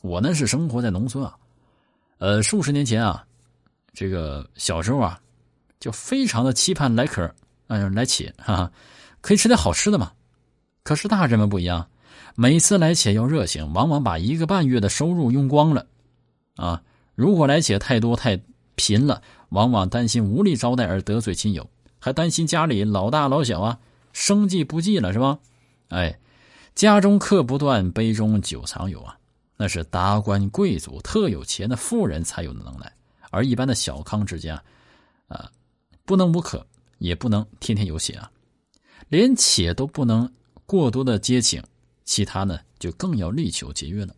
我呢是生活在农村啊，呃，数十年前啊，这个小时候啊，就非常的期盼来客，嗯，来且，哈哈，可以吃点好吃的嘛。可是大人们不一样，每次来且要热情，往往把一个半月的收入用光了，啊，如果来且太多太贫了，往往担心无力招待而得罪亲友，还担心家里老大老小啊生计不济了，是吧？哎，家中客不断，杯中酒常有啊。那是达官贵族、特有钱的富人才有的能耐，而一般的小康之家，啊，不能无可，也不能天天有且啊，连且都不能过多的接请，其他呢就更要力求节约了。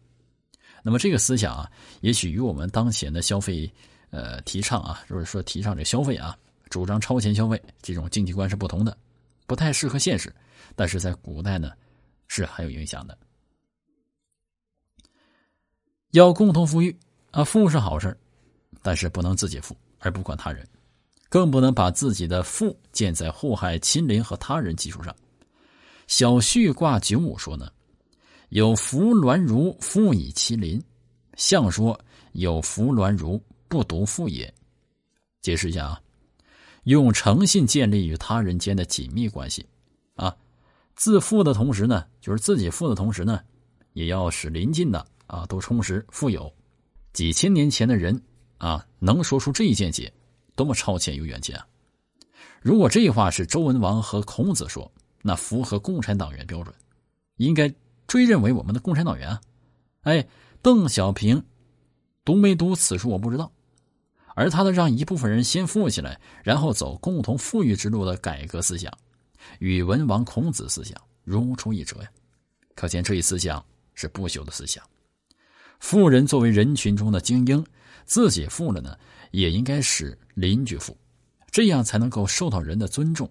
那么这个思想啊，也许与我们当前的消费，呃，提倡啊，就是说提倡这消费啊，主张超前消费这种经济观是不同的，不太适合现实，但是在古代呢，是很有影响的。要共同富裕啊，富是好事但是不能自己富而不管他人，更不能把自己的富建在祸害亲邻和他人基础上。小旭卦九五说呢：“有福鸾如富以其邻。”象说：“有福鸾如不独富也。”解释一下啊，用诚信建立与他人间的紧密关系啊，自富的同时呢，就是自己富的同时呢，也要使邻近的。啊，都充实富有，几千年前的人啊，能说出这一见解，多么超前有远见啊！如果这话是周文王和孔子说，那符合共产党员标准，应该追认为我们的共产党员啊！哎，邓小平读没读此书我不知道，而他的让一部分人先富起来，然后走共同富裕之路的改革思想，与文王孔子思想如出一辙呀！可见这一思想是不朽的思想。富人作为人群中的精英，自己富了呢，也应该是邻居富，这样才能够受到人的尊重。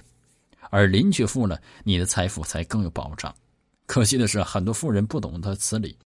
而邻居富了，你的财富才更有保障。可惜的是，很多富人不懂得此理。